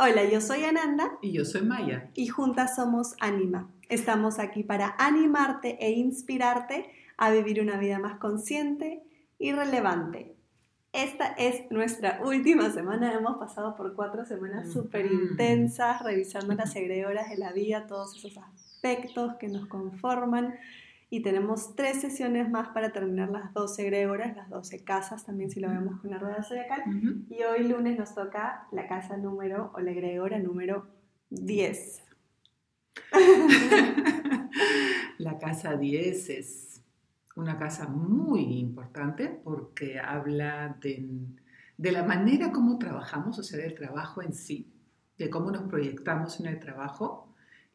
Hola, yo soy Ananda. Y yo soy Maya. Y juntas somos Anima. Estamos aquí para animarte e inspirarte a vivir una vida más consciente y relevante. Esta es nuestra última semana. Hemos pasado por cuatro semanas súper intensas, revisando las egregoras de la vida, todos esos aspectos que nos conforman y tenemos tres sesiones más para terminar las 12 egregoras, las 12 casas también si lo vemos con la rueda zodiacal. Y hoy lunes nos toca la casa número o la egregora número 10. la casa 10 es una casa muy importante porque habla de, de la manera como trabajamos, o sea, del trabajo en sí, de cómo nos proyectamos en el trabajo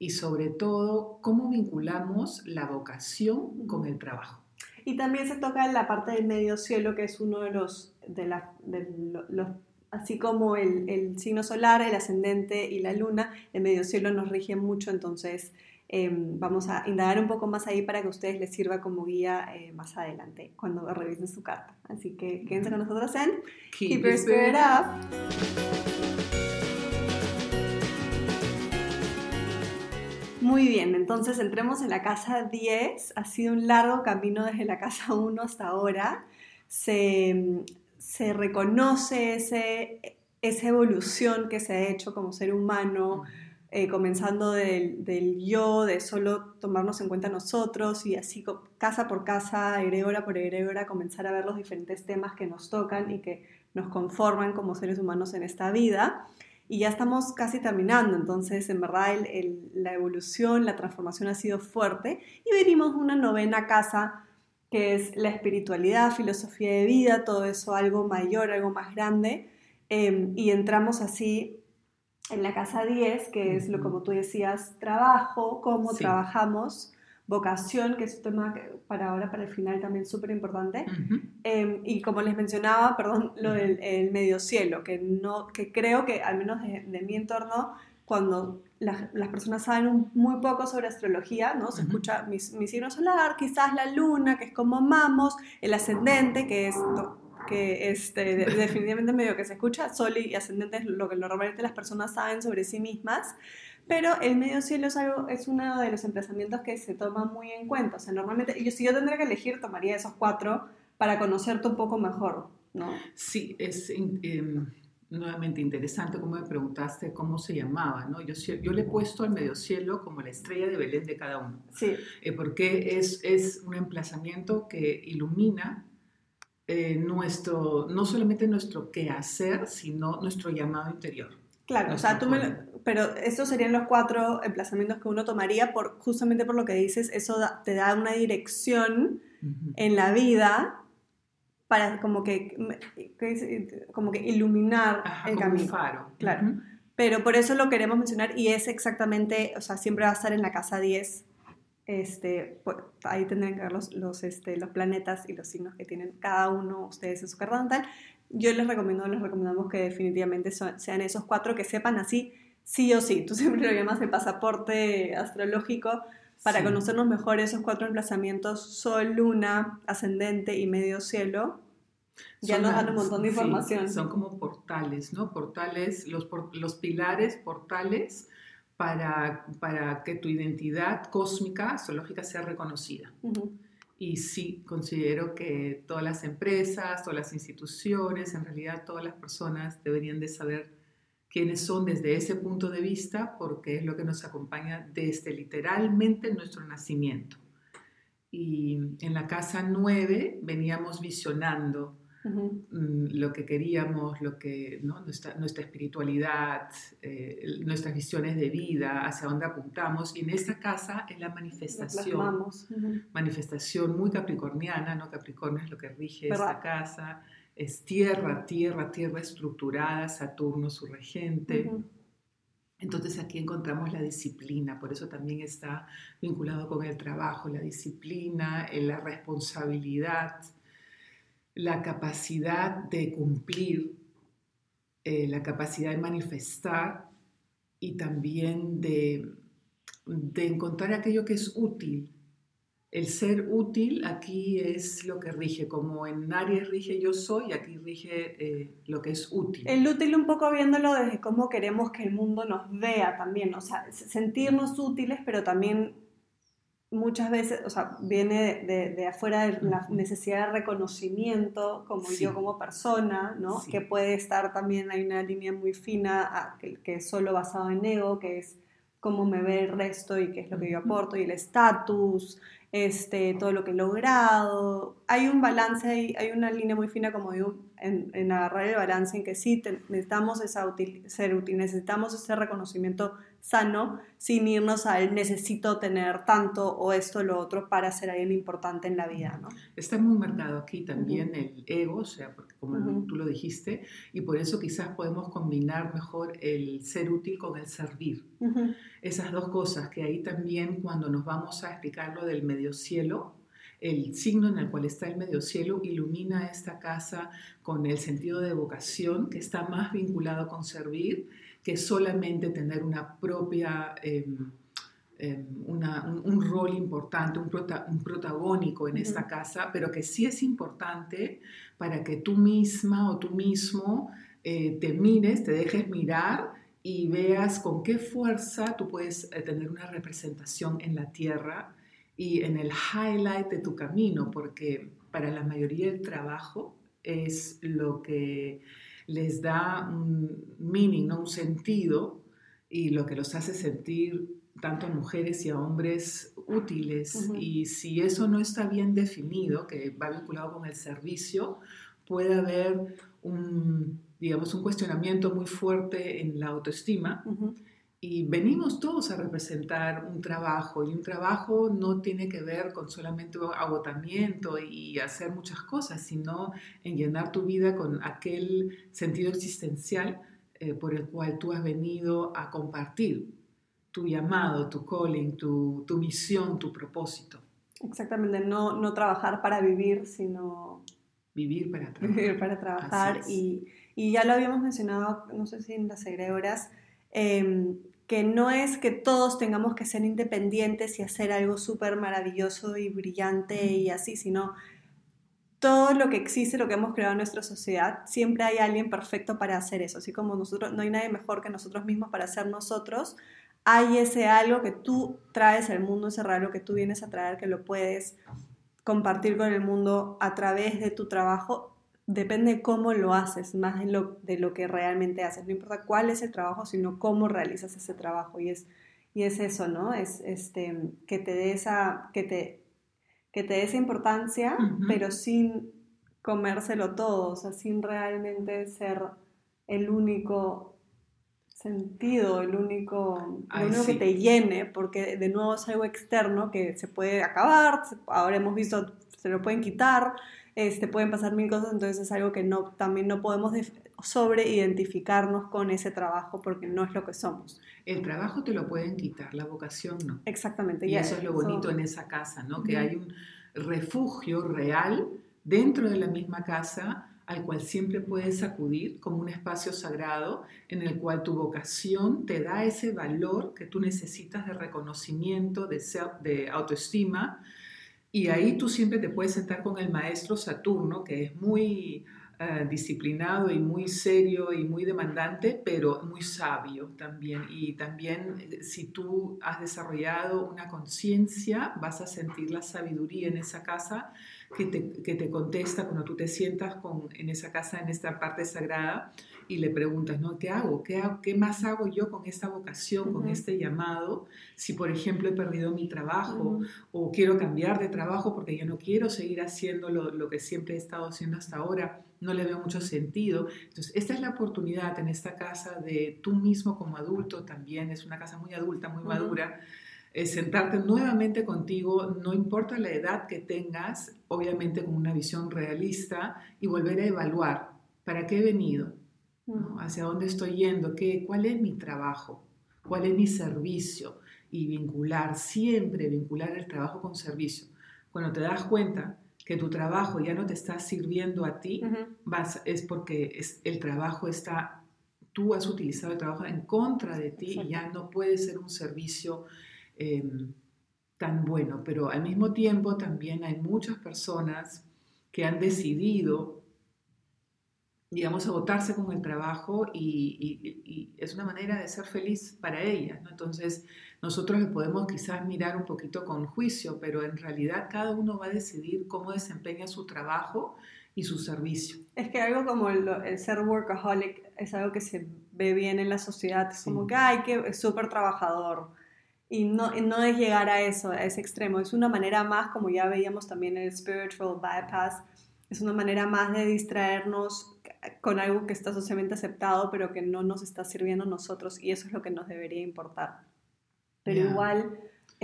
y sobre todo cómo vinculamos la vocación con el trabajo. Y también se toca la parte del medio cielo, que es uno de los, de, la, los, así como el, el, signo solar, el ascendente y la luna, el medio cielo nos rige mucho, entonces em, vamos a indagar un poco más ahí para que a ustedes les sirva como guía eh, más adelante, cuando revisen su carta. Así que quédense con nosotros en Keep, Your Spirit Up. Muy bien, entonces entremos en la casa 10. Ha sido un largo camino desde la casa 1 hasta ahora. Se, reconoce ese, esa evolución que se ha hecho como ser humano, eh, comenzando del, del, yo, de solo tomarnos en cuenta nosotros y así casa por casa, egregora por egregora, comenzar a ver los diferentes temas que nos tocan y que nos conforman como seres humanos en esta vida y ya estamos casi terminando, entonces en verdad la evolución, la transformación ha sido fuerte y venimos una novena casa que es la espiritualidad, filosofía de vida, todo eso algo mayor, algo más grande, em, y entramos así en la casa 10, que es lo como tú decías, trabajo, cómo trabajamos, vocación, que es un tema para ahora, para el final también súper importante. Em, y como les mencionaba, perdón, lo del el medio cielo, que, no, que creo que al menos de, mi entorno, cuando las, las personas saben muy poco sobre astrología, ¿no? Se escucha mi, mi, signo solar, quizás la luna, que es como mamos, el ascendente, que es que este, definitivamente medio que se escucha, sol y ascendente es lo que normalmente las personas saben sobre sí mismas, pero el medio cielo es, algo, es uno de los emplazamientos que se toma muy en cuenta. O sea, normalmente, yo, si yo tendría que elegir, tomaría esos cuatro para conocerte un poco mejor, ¿no? Sí, es em, nuevamente interesante como me preguntaste cómo se llamaba, ¿no? Yo, yo le he puesto al medio cielo como la estrella de Belén de cada uno. Sí. Eh, porque es, es un emplazamiento que ilumina eh, nuestro, no solamente nuestro quehacer, sino nuestro llamado interior. Claro, o sea, tú me, pero estos serían los cuatro emplazamientos que uno tomaría por, justamente por lo que dices, eso te da una dirección en la vida para como que, como que iluminar el como camino. Un faro. Claro. Pero por eso lo queremos mencionar y es exactamente, o sea, siempre va a estar en la casa 10. Este, pues, ahí tendrán que ver los, los, este, los planetas y los signos que tienen cada uno ustedes en su carta natal. Yo les recomiendo, les recomendamos que definitivamente sean esos cuatro que sepan así sí o sí, tú siempre lo llamas el pasaporte astrológico para conocernos mejor esos cuatro emplazamientos, Sol, Luna, Ascendente y Medio Cielo. Ya nos dan un montón de información. son como portales, ¿no? Portales, los, los pilares, portales para, para que tu identidad cósmica, astrológica, sea reconocida. Y sí, considero que todas las empresas, todas las instituciones, en realidad todas las personas deberían de saber quiénes son desde ese punto de vista, porque es lo que nos acompaña desde literalmente nuestro nacimiento. Y en la casa 9 veníamos visionando mm, lo que queríamos, lo que, nuestra, nuestra espiritualidad, eh, nuestras visiones de vida, hacia dónde apuntamos. Y en esta casa es la manifestación, manifestación muy capricorniana, ¿no? Capricornio es lo que rige esta casa es tierra, tierra, tierra estructurada, Saturno su regente. Entonces aquí encontramos la disciplina, por eso también está vinculado con el trabajo, la disciplina, eh, la responsabilidad, la capacidad de cumplir, eh, la capacidad de manifestar y también de, de encontrar aquello que es útil el ser útil aquí es lo que rige, como en Aries rige yo soy, aquí rige eh, lo que es útil. El útil un poco viéndolo desde cómo queremos que el mundo nos vea también, o sea, sentirnos útiles, pero también muchas veces, o sea, viene de, afuera de la necesidad de reconocimiento, como yo como persona, ¿no? Que puede estar también, hay una línea muy fina que, que, es solo basado en ego, que es cómo me ve el resto y qué es lo que yo aporto, y el estatus, este, todo lo que he logrado. Hay un balance, hay, hay una línea muy fina como digo, en, en agarrar el balance en que sí, necesitamos esa ser útil, necesitamos ese reconocimiento sano sin irnos al necesito tener tanto o esto o lo otro para ser alguien importante en la vida. ¿no? Está muy marcado aquí también el ego, o sea, porque como tú lo dijiste, y por eso quizás podemos combinar mejor el ser útil con el servir. Esas dos cosas que ahí también cuando nos vamos a explicar lo del medio cielo, el signo en el cual está el medio cielo ilumina esta casa con el sentido de vocación que está más vinculado con servir que solamente tener una propia, em, em, un, rol importante, un, protagónico en esta casa, pero que sí es importante para que tú misma o tú mismo eh, te mires, te dejes mirar y veas con qué fuerza tú puedes eh, tener una representación en la tierra y en el highlight de tu camino, porque para la mayoría del trabajo es lo que les da un meaning, un sentido, y lo que los hace sentir tanto a mujeres y a hombres útiles. Y si eso no está bien definido, que va vinculado con el servicio, puede haber un, digamos, un cuestionamiento muy fuerte en la autoestima. Y venimos todos a representar un trabajo y un trabajo no tiene que ver con solamente agotamiento y hacer muchas cosas, sino en llenar tu vida con aquel sentido existencial eh, por el cual tú has venido a compartir tu llamado, tu calling, tu, tu misión, tu propósito. Exactamente, no, no trabajar para vivir, sino... Vivir para trabajar. Vivir para trabajar. Y, y, ya lo habíamos mencionado, no sé si en las egregoras, eh, que no es que todos tengamos que ser independientes y hacer algo súper maravilloso y brillante y así, sino todo lo que existe, lo que hemos creado en nuestra sociedad, siempre hay alguien perfecto para hacer eso. Así como nosotros, no hay nadie mejor que nosotros mismos para ser nosotros, hay ese algo que tú traes al mundo, ese regalo que tú vienes a traer, que lo puedes compartir con el mundo a través de tu trabajo depende cómo lo haces, más de lo, de lo que realmente haces. No importa cuál es el trabajo, sino cómo realizas ese trabajo. Y es, y es eso, ¿no? Es este, que te dé esa, que te, que te dé esa importancia, pero sin comérselo todo, o sea, sin realmente ser el único sentido, el único, que te llene, porque de nuevo es algo externo que se puede acabar, ahora hemos visto, se lo pueden quitar, este, pueden pasar mil cosas, entonces es algo que no, también no podemos sobreidentificarnos con ese trabajo porque no es lo que somos. El trabajo te lo pueden quitar, la vocación no. Exactamente. Y eso es lo bonito en esa casa, ¿no? Que hay un refugio real dentro de la misma casa al cual siempre puedes acudir como un espacio sagrado en el cual tu vocación te da ese valor que tú necesitas de reconocimiento, de, de autoestima, y ahí tú siempre te puedes sentar con el maestro Saturno, que es muy eh, disciplinado y muy serio y muy demandante, pero muy sabio también. Y también eh, si tú has desarrollado una conciencia, vas a sentir la sabiduría en esa casa que te, que te contesta cuando tú te sientas con, en esa casa, en esta parte sagrada y le preguntas, ¿no? ¿Qué hago? ¿Qué, ¿Qué más hago yo con esta vocación, con este llamado? Si, por ejemplo, he perdido mi trabajo o quiero cambiar de trabajo porque ya no quiero seguir haciendo lo, lo, que siempre he estado haciendo hasta ahora, no le veo mucho sentido. Entonces, esta es la oportunidad en esta casa de tú mismo como adulto también, es una casa muy adulta, muy madura, sentarte nuevamente contigo, no importa la edad que tengas, obviamente con una visión realista y volver a evaluar para qué he venido, ¿Hacia dónde estoy yendo? ¿Qué, ¿Cuál es mi trabajo? ¿Cuál es mi servicio? Y vincular, siempre vincular el trabajo con servicio. Cuando te das cuenta que tu trabajo ya no te está sirviendo a ti, vas, es porque es, el trabajo está, tú has utilizado el trabajo en contra de ti y ya no puede ser un servicio em, tan bueno, pero al mismo tiempo también hay muchas personas que han decidido, digamos, agotarse con el trabajo y, es una manera de ser feliz para ellas. ¿no? Entonces, nosotros le podemos quizás mirar un poquito con juicio, pero en realidad cada uno va a decidir cómo desempeña su trabajo y su servicio. Es que algo como el, ser workaholic es algo que se ve bien en la sociedad, es como que, ay, que es súper trabajador. Y no, no es llegar a eso, a ese extremo, es una manera más, como ya veíamos también en el spiritual bypass, es una manera más de distraernos con algo que está socialmente aceptado, pero que no nos está sirviendo a nosotros, y eso es lo que nos debería importar. Pero igual,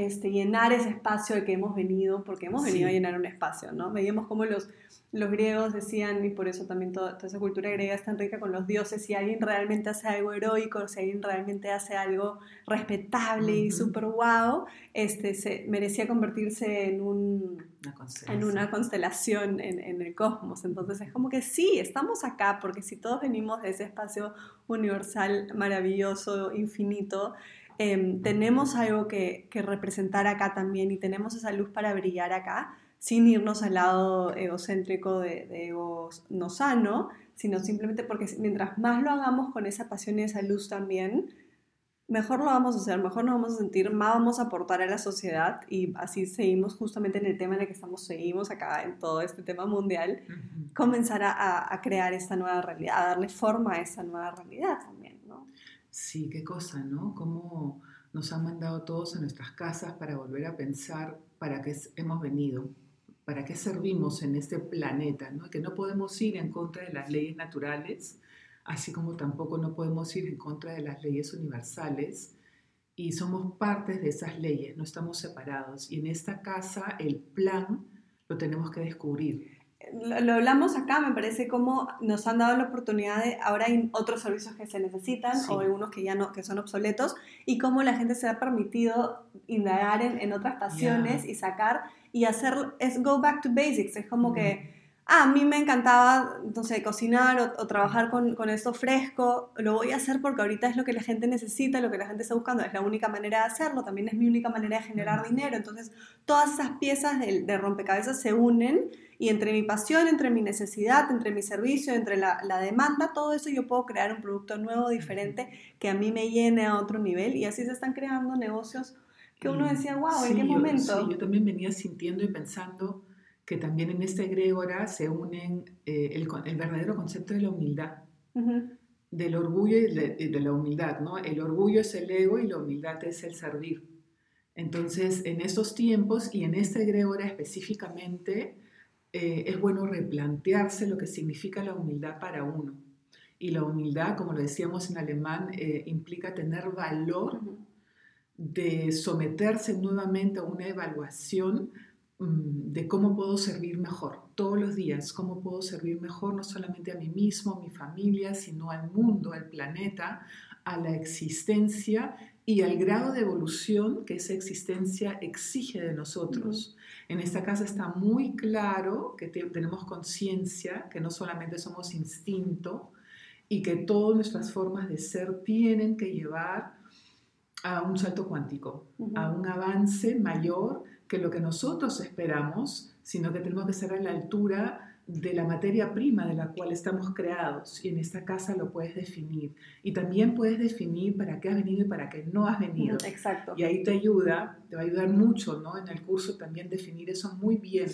este, llenar ese espacio de que hemos venido, porque hemos venido a llenar un espacio, ¿no? Veíamos como los los griegos decían, y por eso también toda, esa cultura griega es tan rica con los dioses, si alguien realmente hace algo heroico, si alguien realmente hace algo respetable y súper guau, este, se, merecía convertirse en, un, una en una constelación en, en, el cosmos. Entonces es como que sí, estamos acá, porque si todos venimos de ese espacio universal, maravilloso, infinito, em, tenemos algo que, que representar acá también y tenemos esa luz para brillar acá sin irnos al lado egocéntrico de, ego no sano, sino simplemente porque mientras más lo hagamos con esa pasión y esa luz también, mejor lo vamos a hacer, mejor nos vamos a sentir, más vamos a aportar a la sociedad y así seguimos justamente en el tema en el que estamos, seguimos acá en todo este tema mundial, comenzar a, a, crear esta nueva realidad, a darle forma a esa nueva realidad. Sí, qué cosa, ¿no? Cómo nos han mandado todos a nuestras casas para volver a pensar para qué hemos venido, para qué servimos en este planeta, ¿no? que no podemos ir en contra de las leyes naturales, así como tampoco no podemos ir en contra de las leyes universales, y somos partes de esas leyes, no estamos separados. Y en esta casa el plan lo tenemos que descubrir. Lo, hablamos acá, me parece como nos han dado la oportunidad de, ahora hay otros servicios que se necesitan o algunos que ya no, que son obsoletos, y cómo la gente se ha permitido indagar en, en otras pasiones y sacar y hacer, es go back to basics, es como que, ah, a mí me encantaba, no sé, cocinar o, trabajar con, con, esto fresco, lo voy a hacer porque ahorita es lo que la gente necesita, lo que la gente está buscando, es la única manera de hacerlo, también es mi única manera de generar dinero, entonces todas esas piezas de, de rompecabezas se unen y entre mi pasión, entre mi necesidad, entre mi servicio, entre la, la, demanda, todo eso yo puedo crear un producto nuevo, diferente, que a mí me llene a otro nivel y así se están creando negocios que uno decía, wow, ¿en qué momento? sí, yo también venía sintiendo y pensando que también en esta egrégora se unen eh, el, el, verdadero concepto de la humildad, del orgullo y de, la humildad, ¿no? El orgullo es el ego y la humildad es el servir. Entonces, en estos tiempos y en esta egrégora específicamente, eh, es bueno replantearse lo que significa la humildad para uno. Y la humildad, como lo decíamos en alemán, eh, implica tener valor de someterse nuevamente a una evaluación mm, de cómo puedo servir mejor todos los días, cómo puedo servir mejor no solamente a mí mismo, a mi familia, sino al mundo, al planeta, a la existencia y al grado de evolución que esa existencia exige de nosotros. En esta casa está muy claro que tenemos conciencia, que no solamente somos instinto y que todas nuestras formas de ser tienen que llevar a un salto cuántico, a un avance mayor que lo que nosotros esperamos, sino que tenemos que ser a la altura de la materia prima de la cual estamos creados. Y en esta casa lo puedes definir. Y también puedes definir para qué has venido y para qué no has venido. Exacto. Y ahí te ayuda, te va a ayudar mucho, ¿no? En el curso también definir eso muy bien.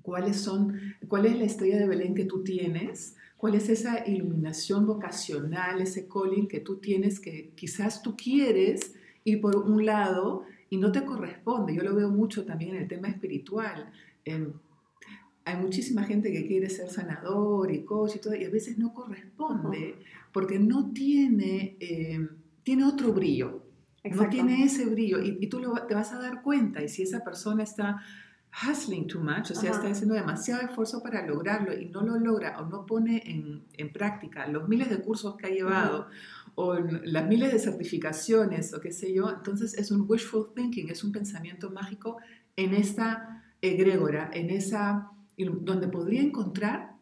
¿Cuáles son, cuál es la estrella de Belén que tú tienes? cuál es esa iluminación vocacional, ese calling que tú tienes que quizás tú quieres ir por un lado y no te corresponde. Yo lo veo mucho también en el tema espiritual. Hay muchísima gente que quiere ser sanador y coach y todo, y a veces no corresponde porque no tiene, eh, tiene otro brillo. No tiene ese brillo y, tú te vas a dar cuenta. Y si esa persona está hustling too much, o sea, está haciendo demasiado esfuerzo para lograrlo y no lo logra o no pone en, en práctica los miles de cursos que ha llevado o las miles de certificaciones o qué sé yo, entonces es un wishful thinking, es un pensamiento mágico en esta egrégora, en esa, donde podría encontrar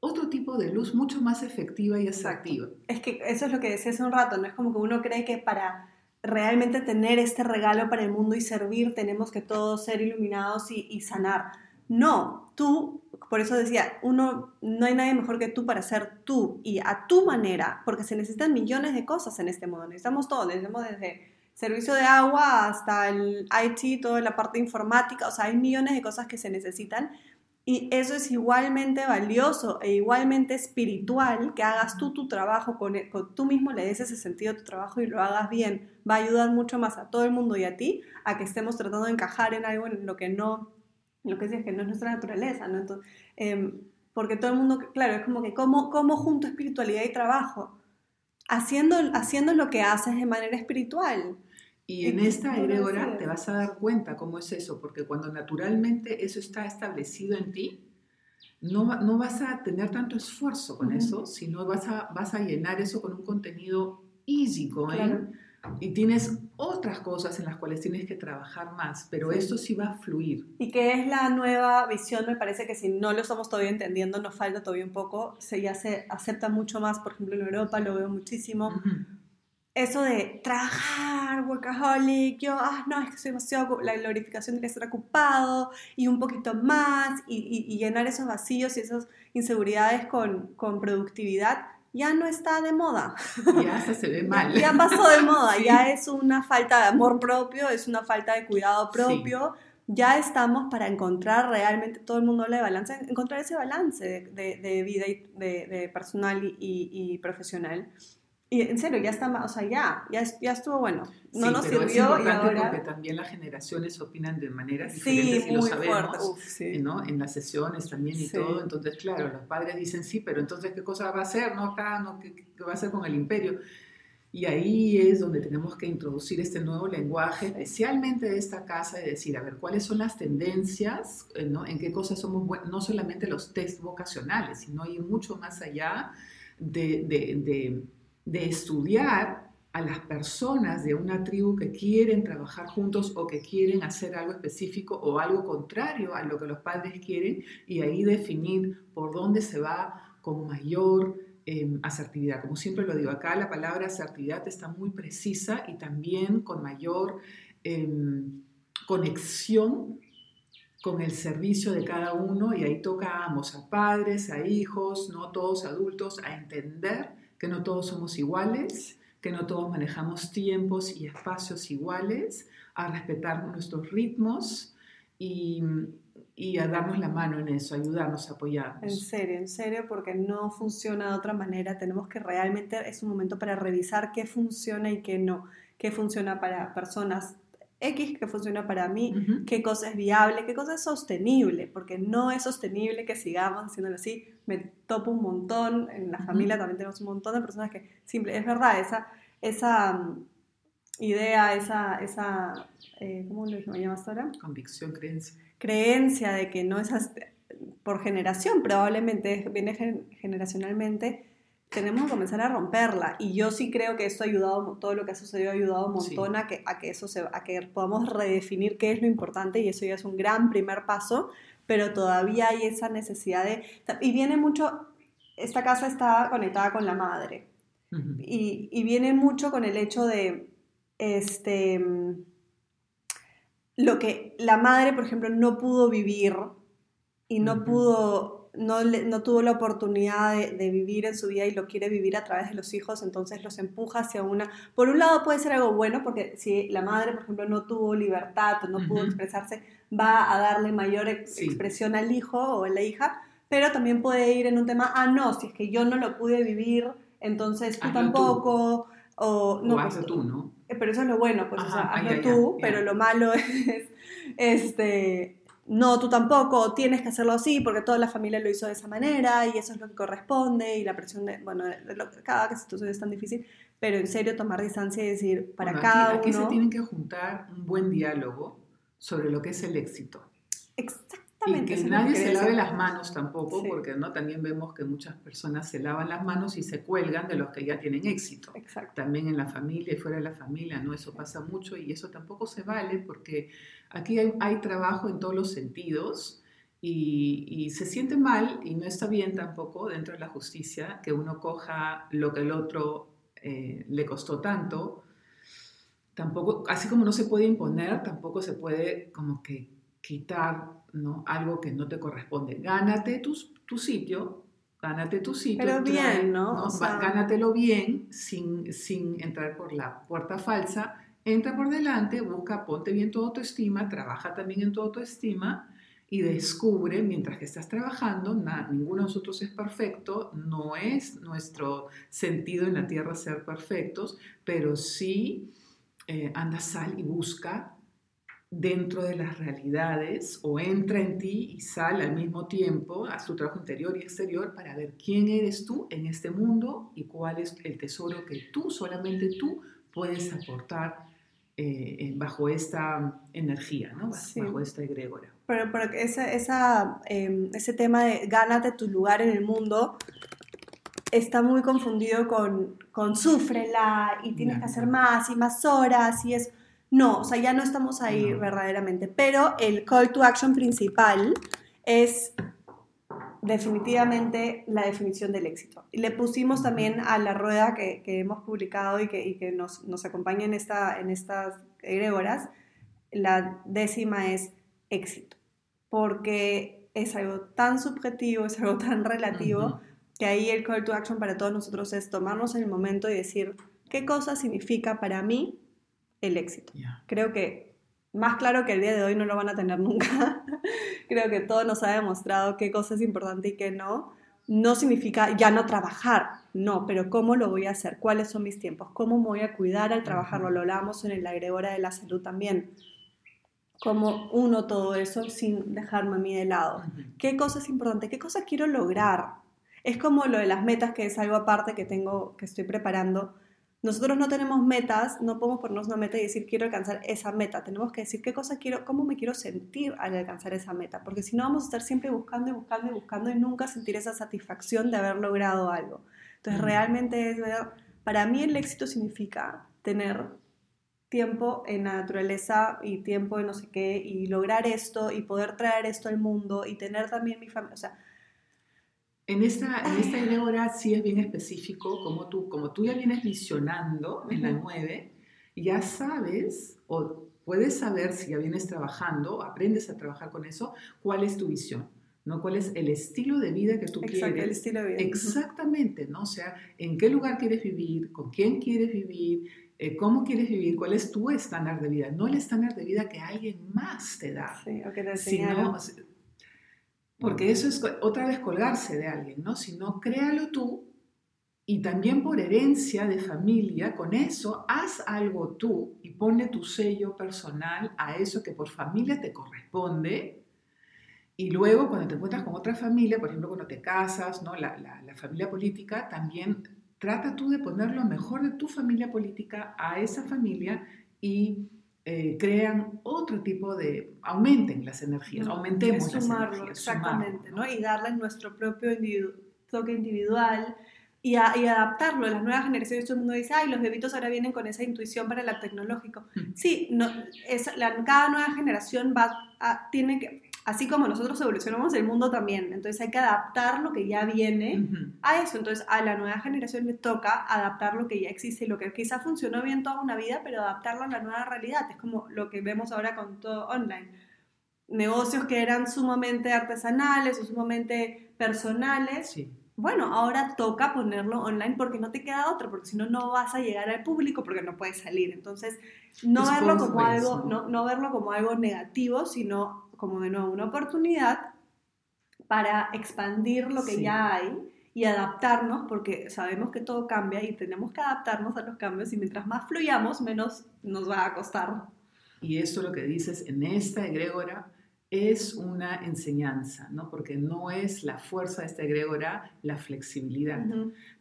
otro tipo de luz mucho más efectiva y atractiva. Es que eso es lo que decía hace un rato, no es como que uno cree que para realmente tener este regalo para el mundo y servir, tenemos que todos ser iluminados y, y sanar. No, tú, por eso decía, uno, no hay nadie mejor que tú para ser tú y a tu manera, porque se necesitan millones de cosas en este mundo. Necesitamos todo, necesitamos desde servicio de agua hasta el IT, toda la parte informática, o sea, hay millones de cosas que se necesitan y eso es igualmente valioso e igualmente espiritual, que hagas tú tu trabajo, con, e, con, tú mismo le des ese sentido a tu trabajo y lo hagas bien. Va a ayudar mucho más a todo el mundo y a ti a que estemos tratando de encajar en algo en lo que no, lo que es que no es nuestra naturaleza, ¿no? Entonces, eh, porque todo el mundo, claro, es como que cómo, cómo junto espiritualidad y trabajo, haciendo, haciendo lo que haces de manera espiritual. Y en esta egregora te vas a dar cuenta cómo es eso, porque cuando naturalmente eso está establecido en ti, no, no vas a tener tanto esfuerzo con eso, sino vas a, vas a llenar eso con un contenido easy going. Y tienes otras cosas en las cuales tienes que trabajar más, pero esto sí va a fluir. Y que es la nueva visión, me parece que si no lo estamos todavía entendiendo, nos falta todavía un poco, se ya se acepta mucho más, por ejemplo en Europa lo veo muchísimo, eso de trabajar, workaholic, yo, ah, no, es que soy demasiado, la glorificación de estar ocupado y un poquito más y, y, llenar esos vacíos y esas inseguridades con, con, productividad, ya no está de moda. Ya se ve mal. ya, pasó de moda, ya es una falta de amor propio, es una falta de cuidado propio. Ya estamos para encontrar realmente, todo el mundo habla de balance, encontrar ese balance de, de, vida y de, de personal y profesional. Y en serio, ya está, o sea, ya, ya, ya estuvo bueno. No sí, nos pero sirvió es y ahora... porque también las generaciones opinan de maneras diferentes sí, y lo sabemos. Uf, sí. ¿no? En las sesiones también y todo. Entonces, claro, los padres dicen, sí, pero entonces, ¿qué cosa va a hacer? No acá, no, ¿qué, qué va a hacer con el imperio? Y ahí es donde tenemos que introducir este nuevo lenguaje, especialmente de esta casa, y decir, a ver, ¿cuáles son las tendencias? eh, ¿no? ¿En qué cosas somos buenos? No solamente los test vocacionales, sino ir mucho más allá de, de, de, de estudiar a las personas de una tribu que quieren trabajar juntos o que quieren hacer algo específico o algo contrario a lo que los padres quieren y ahí definir por dónde se va con mayor eh, asertividad. Como siempre lo digo, acá la palabra asertividad está muy precisa y también con mayor eh, conexión con el servicio de cada uno y ahí toca a ambos, a padres, a hijos, no todos adultos, a entender que no todos somos iguales, que no todos manejamos tiempos y espacios iguales, a respetar nuestros ritmos y, y a darnos la mano en eso, ayudarnos, apoyarnos. En serio, en serio, porque no funciona de otra manera. Tenemos que realmente, es un momento para revisar qué funciona y qué no. Qué funciona para personas X, qué funciona para mí, uh -huh. qué cosa es viable, qué cosa es sostenible, porque no es sostenible que sigamos haciéndolo así. Me topo un montón, en la familia uh -huh. también tenemos un montón de personas que, simple, es verdad, esa, esa um, idea, esa, esa eh, ¿cómo lo llamas ahora? Convicción, creencia. Creencia de que no es por generación, probablemente viene generacionalmente, tenemos que comenzar a romperla. Y yo sí creo que esto ha ayudado, todo lo que ha sucedido ha ayudado un montón sí. a, que, a, que eso se, a que podamos redefinir qué es lo importante y eso ya es un gran primer paso, pero todavía hay esa necesidad de... Y viene mucho, esta casa está conectada con la madre. Uh -huh. y, y, viene mucho con el hecho de, este, lo que la madre, por ejemplo, no pudo vivir y no uh -huh. pudo no, le, no, tuvo la oportunidad de, de, vivir en su vida y lo quiere vivir a través de los hijos, entonces los empuja hacia una... Por un lado puede ser algo bueno, porque si la madre, por ejemplo, no tuvo libertad o no uh -huh. pudo expresarse, va a darle mayor ex sí. expresión al hijo o a la hija, pero también puede ir en un tema, ah, no, si es que yo no lo pude vivir, entonces tú hazlo tampoco... Tú. O, no, o hazlo tú, ¿no? Pero eso es lo bueno, pues, Ajá, o sea, hazlo ay, tú, ay, pero lo malo es, este, no, tú tampoco, tienes que hacerlo así porque toda la familia lo hizo de esa manera y eso es lo que corresponde y la presión de, bueno, de lo, cada situación es tan difícil, pero en serio tomar distancia y decir, para bueno, cada aquí, aquí uno... se tienen que juntar un buen diálogo sobre lo que es el éxito. Exactamente. Y que nadie que se lave las manos tampoco, sí. porque ¿no? también vemos que muchas personas se lavan las manos y se cuelgan de los que ya tienen éxito. Exacto. También en la familia y fuera de la familia, ¿no? Eso pasa mucho y eso tampoco se vale porque aquí hay, hay trabajo en todos los sentidos y, y, se siente mal y no está bien tampoco dentro de la justicia que uno coja lo que el otro eh, le costó tanto tampoco, así como no se puede imponer, tampoco se puede como que quitar ¿no? algo que no te corresponde. Gánate tu, tu sitio, gánate tu sitio. Pero bien, ¿no? Gánatelo bien, sin, sin entrar por la puerta falsa. Entra por delante, busca, ponte bien tu autoestima, trabaja también en tu autoestima y descubre, mientras que estás trabajando, ninguno de nosotros es perfecto, no es nuestro sentido en la tierra ser perfectos, pero sí eh, anda, sal y busca dentro de las realidades o entra en ti y sal al mismo tiempo, a tu trabajo interior y exterior para ver quién eres tú en este mundo y cuál es el tesoro que tú, solamente tú, puedes aportar eh, bajo esta energía, ¿no? bajo esta egregora. Pero, pero esa, esa, em, ese tema de gánate tu lugar en el mundo está muy confundido con, con súfrela y tienes que hacer más y más horas y es no, o sea, ya no estamos ahí verdaderamente, pero el call to action principal es definitivamente la definición del éxito. Le pusimos también a la rueda que, hemos publicado y que, nos, acompaña en, esta, en estas egregoras, la décima es éxito, porque es algo tan subjetivo, es algo tan relativo, que ahí el call to action para todos nosotros es tomarnos el momento y decir, ¿qué cosa significa para mí el éxito. Creo que más claro que el día de hoy no lo van a tener nunca. Creo que todo nos ha demostrado qué cosa es importante y qué no. No significa ya no trabajar, no, pero cómo lo voy a hacer, cuáles son mis tiempos, cómo me voy a cuidar al trabajarlo. Lo hablamos en el agregora de la salud también. Cómo uno todo eso sin dejarme a mí de lado. ¿Qué cosa es importante? ¿Qué cosa quiero lograr? Es como lo de las metas, que es algo aparte que tengo, que estoy preparando nosotros no tenemos metas, no podemos ponernos una meta y decir quiero alcanzar esa meta. Tenemos que decir qué cosa quiero, cómo me quiero sentir al alcanzar esa meta, porque si no vamos a estar siempre buscando y buscando y buscando y nunca sentir esa satisfacción de haber logrado algo. Entonces, realmente es para mí el éxito significa tener tiempo en la naturaleza y tiempo en no sé qué y lograr esto y poder traer esto al mundo y tener también mi familia, o sea, en esta, en esta sí es bien específico, como tú, como tú ya vienes visionando en la 9, ya sabes o puedes saber si ya vienes trabajando, aprendes a trabajar con eso, cuál es tu visión. ¿no? ¿Cuál es el estilo de vida que tú Exacto, quieres? El estilo de vida. Exactamente, ¿no? O sea, ¿en qué lugar quieres vivir? ¿Con quién quieres vivir? Eh, ¿Cómo quieres vivir? ¿Cuál es tu estándar de vida? No el estándar de vida que alguien más te da. Sí, o que te sino, porque eso es otra vez colgarse de alguien, ¿no? Sino créalo tú y también por herencia de familia, con eso haz algo tú y ponle tu sello personal a eso que por familia te corresponde. Y luego cuando te encuentras con otra familia, por ejemplo cuando te casas, ¿no? la, la familia política, también trata tú de poner lo mejor de tu familia política a esa familia y eh, crean otro tipo de, aumenten las energías, aumentemos las energías. Exactamente, ¿no? Y darle nuestro propio toque individual y, y, adaptarlo. Las nuevas generaciones, todo el mundo dice, ay, los bebitos ahora vienen con esa intuición para el tecnológico. Sí, no, es, la, cada nueva generación va a, tiene que, así como nosotros evolucionamos, el mundo también. Entonces hay que adaptar lo que ya viene a eso. Entonces a la nueva generación le toca adaptar lo que ya existe, lo que quizá funcionó bien toda una vida, pero adaptarlo a la nueva realidad. Es como lo que vemos ahora con todo online. Negocios que eran sumamente artesanales o sumamente personales. Bueno, ahora toca ponerlo online porque no te queda otra, porque si no, no vas a llegar al público porque no puedes salir. Entonces, no verlo como algo, no, no verlo como algo negativo, sino como de nuevo una oportunidad para expandir lo que ya hay y adaptarnos, porque sabemos que todo cambia y tenemos que adaptarnos a los cambios y mientras más fluyamos, menos nos va a costar. Y esto lo que dices en esta egregora es una enseñanza, ¿no? Porque no es la fuerza de esta egregora la flexibilidad.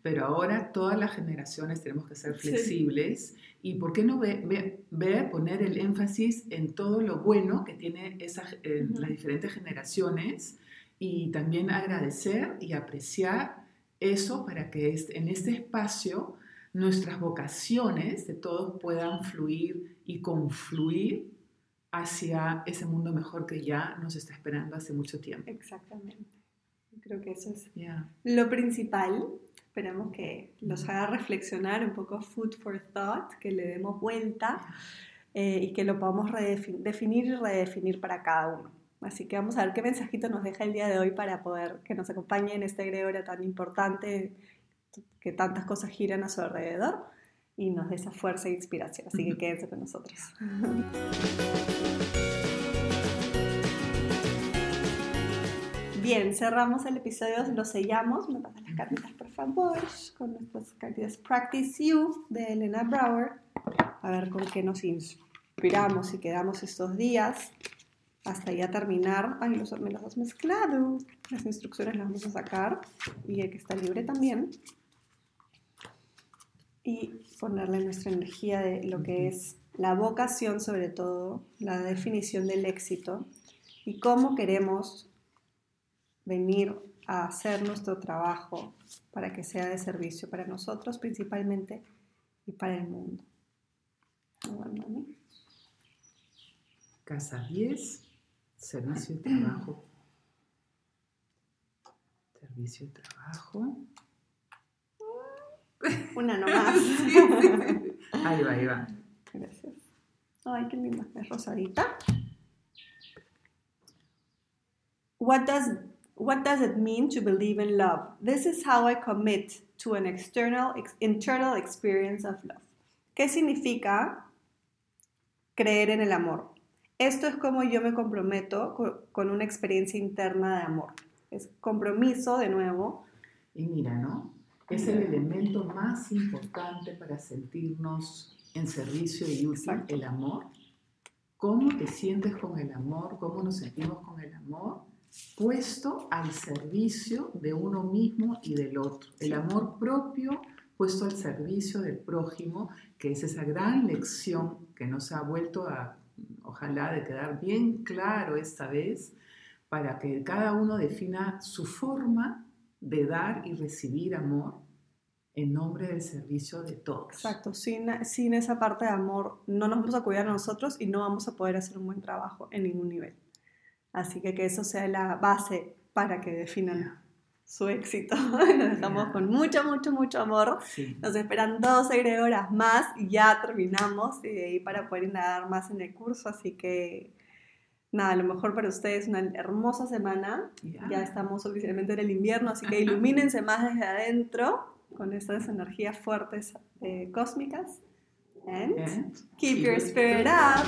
Pero ahora todas las generaciones tenemos que ser flexibles y ¿por qué no ver, poner el énfasis en todo lo bueno que tiene eh, las diferentes generaciones y también agradecer y apreciar eso para que en este espacio nuestras vocaciones de todos puedan fluir y confluir hacia ese mundo mejor que ya nos está esperando hace mucho tiempo. Exactamente. Creo que eso es lo principal Esperemos que los haga reflexionar un poco food for thought, que le demos vuelta eh, y que lo podamos definir y redefinir para cada uno. Así que vamos a ver qué mensajito nos deja el día de hoy para poder que nos acompañe en este egregore tan importante, que tantas cosas giran a su alrededor y nos dé esa fuerza e inspiración. Así que quédense con nosotros. Bien, cerramos el episodio, lo sellamos. Me pasan las cartitas, por favor, con nuestras cartitas Practice You de Elena Brower. A ver con qué nos inspiramos y quedamos estos días hasta ya terminar. Ay, los, me los has mezclado. Las instrucciones las vamos a sacar y el que está libre también. Y ponerle nuestra energía de lo que es la vocación, sobre todo, la definición del éxito y cómo queremos venir a hacer nuestro trabajo para que sea de servicio para nosotros principalmente y para el mundo. Casa 10, Servicio de trabajo. Servicio de trabajo. Una nomás. Ahí va, ahí va. Gracias. Ay, qué linda. Es rosadita. What does, what does it mean to believe in love? This is how I commit to an external, internal experience of love. ¿Qué significa creer en el amor? Esto es como yo me comprometo con, una experiencia interna de amor. Es compromiso de nuevo. Y mira, ¿no? Es el elemento más importante para sentirnos en servicio y útil, el amor. ¿Cómo te sientes con el amor? ¿Cómo nos sentimos con el amor? Puesto al servicio de uno mismo y del otro. El amor propio puesto al servicio del prójimo, que es esa gran lección que nos ha vuelto a ojalá de quedar bien claro esta vez, para que cada uno defina su forma de dar y recibir amor en nombre del servicio de todos. Exacto, sin, sin esa parte de amor no nos vamos a cuidar a nosotros y no vamos a poder hacer un buen trabajo en ningún nivel. Así que que eso sea la base para que definan su éxito. Nos dejamos con mucho, mucho, mucho amor. Nos esperan dos horas más y ya terminamos y de ahí para poder indagar más en el curso. Así que nada, a lo mejor para ustedes una hermosa semana. Ya estamos oficialmente en el invierno, así que ilumínense más desde adentro con estas energías fuertes eh, cósmicas. And, keep, your spirit up.